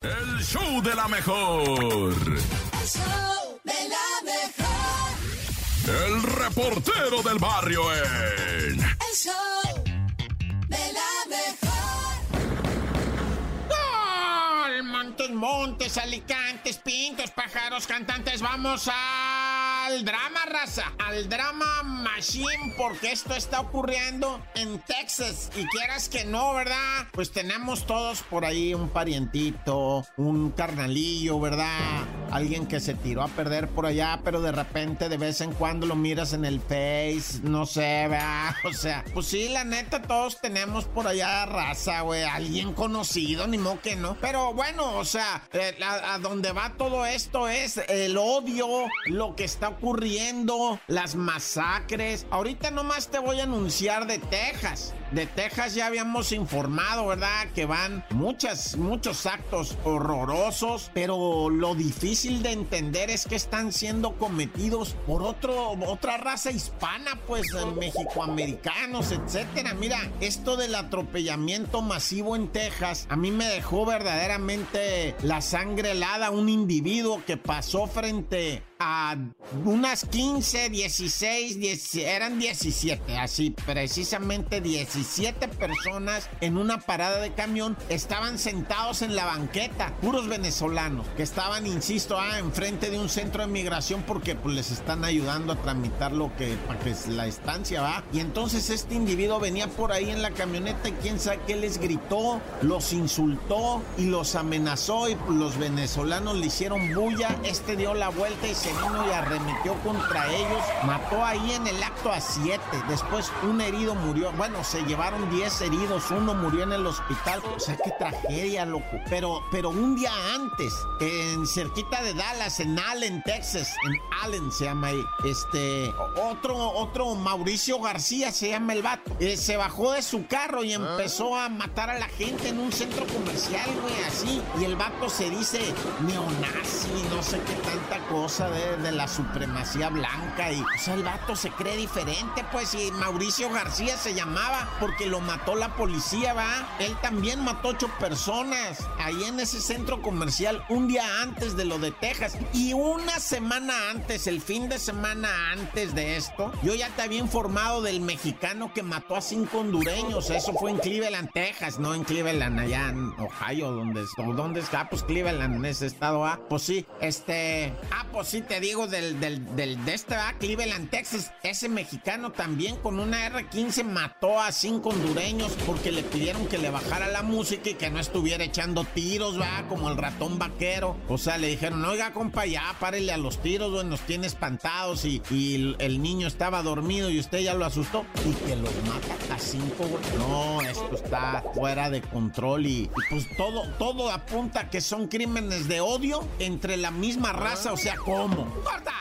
El show de la mejor. El show de la mejor. El reportero del barrio en. El show de la mejor. ¡Gol! Montes, montes, alicantes, pintos, pájaros, cantantes. Vamos al drama, raza. Al drama machine, porque esto está ocurriendo en Texas. Y quieras que no, ¿verdad? Pues tenemos todos por ahí un parientito, un carnalillo, ¿verdad? Alguien que se tiró a perder por allá, pero de repente de vez en cuando lo miras en el Face, no sé, ¿verdad? O sea, pues sí, la neta, todos tenemos por allá raza, güey. Alguien conocido, ni modo que no. Pero bueno, o sea, eh, a, a donde va todo esto es el odio, lo que está ocurriendo, las masacres. Ahorita nomás te voy a anunciar de Texas. De Texas ya habíamos informado, ¿verdad? Que van muchas, muchos actos horrorosos, pero lo difícil de entender es que están siendo cometidos por otro, otra raza hispana, pues mexicoamericanos, etcétera. Mira, esto del atropellamiento masivo en Texas a mí me dejó verdaderamente la sangre helada. Un individuo que pasó frente a unas 15, 16, 10, eran 17, así precisamente 17 personas en una parada de camión estaban sentados en la banqueta, puros venezolanos, que estaban, insisto, ah, enfrente de un centro de migración porque pues, les están ayudando a tramitar lo que, para que la estancia va. Y entonces este individuo venía por ahí en la camioneta y quién sabe qué les gritó, los insultó y los amenazó y los venezolanos le hicieron bulla, este dio la vuelta y se vino y arremetió contra ellos, mató ahí en el acto a siete, después un herido murió, bueno, se llevaron diez heridos, uno murió en el hospital, o sea, qué tragedia, loco, pero, pero un día antes, en cerquita de Dallas, en Allen, Texas, en Allen se llama ahí, este, otro, otro Mauricio García se llama el vato, eh, se bajó de su carro y empezó a matar a la gente en un centro comercial, güey, así, y el vato se dice neonazi, no sé qué tanta cosa de, de la supremacía blanca y, o sea, el vato se cree diferente, pues, y Mauricio García se llamaba porque lo mató la policía, va. Él también mató ocho personas ahí en ese centro comercial un día antes de lo de Texas y una semana antes, el fin de semana antes de esto, yo ya te había informado del mexicano que mató a cinco hondureños. Eso fue en Cleveland, Texas, no en Cleveland, allá en Ohio, donde, donde está, pues Cleveland, ese estado, ah, pues sí, este, ah, pues sí, te digo del, del, del de este, ah, Cleveland, Texas, ese mexicano también con una R-15 mató a cinco hondureños porque le pidieron que le bajara la música y que no estuviera echando tiros, va, como el ratón vaquero. O sea, le dijeron, oiga, compa, ya párele a los tiros, güey, nos tiene espantados y, y el, niño estaba dormido y usted ya lo asustó y que los mata a cinco, güey. No, esto está fuera de control y pues todo, todo apunta que son crímenes de odio entre la misma raza, o sea, ¿cómo? Corta!